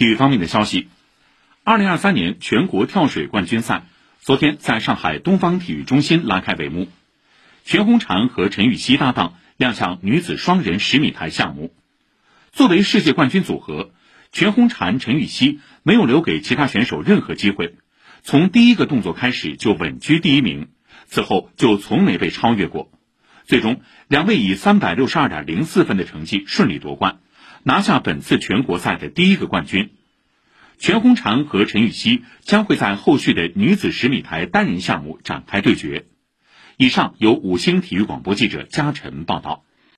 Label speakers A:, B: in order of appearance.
A: 体育方面的消息，二零二三年全国跳水冠军赛昨天在上海东方体育中心拉开帷幕，全红婵和陈芋汐搭档亮相女子双人十米台项目。作为世界冠军组合，全红婵、陈芋汐没有留给其他选手任何机会，从第一个动作开始就稳居第一名，此后就从没被超越过。最终，两位以三百六十二点零四分的成绩顺利夺冠。拿下本次全国赛的第一个冠军，全红婵和陈芋汐将会在后续的女子十米台单人项目展开对决。以上由五星体育广播记者嘉晨报道。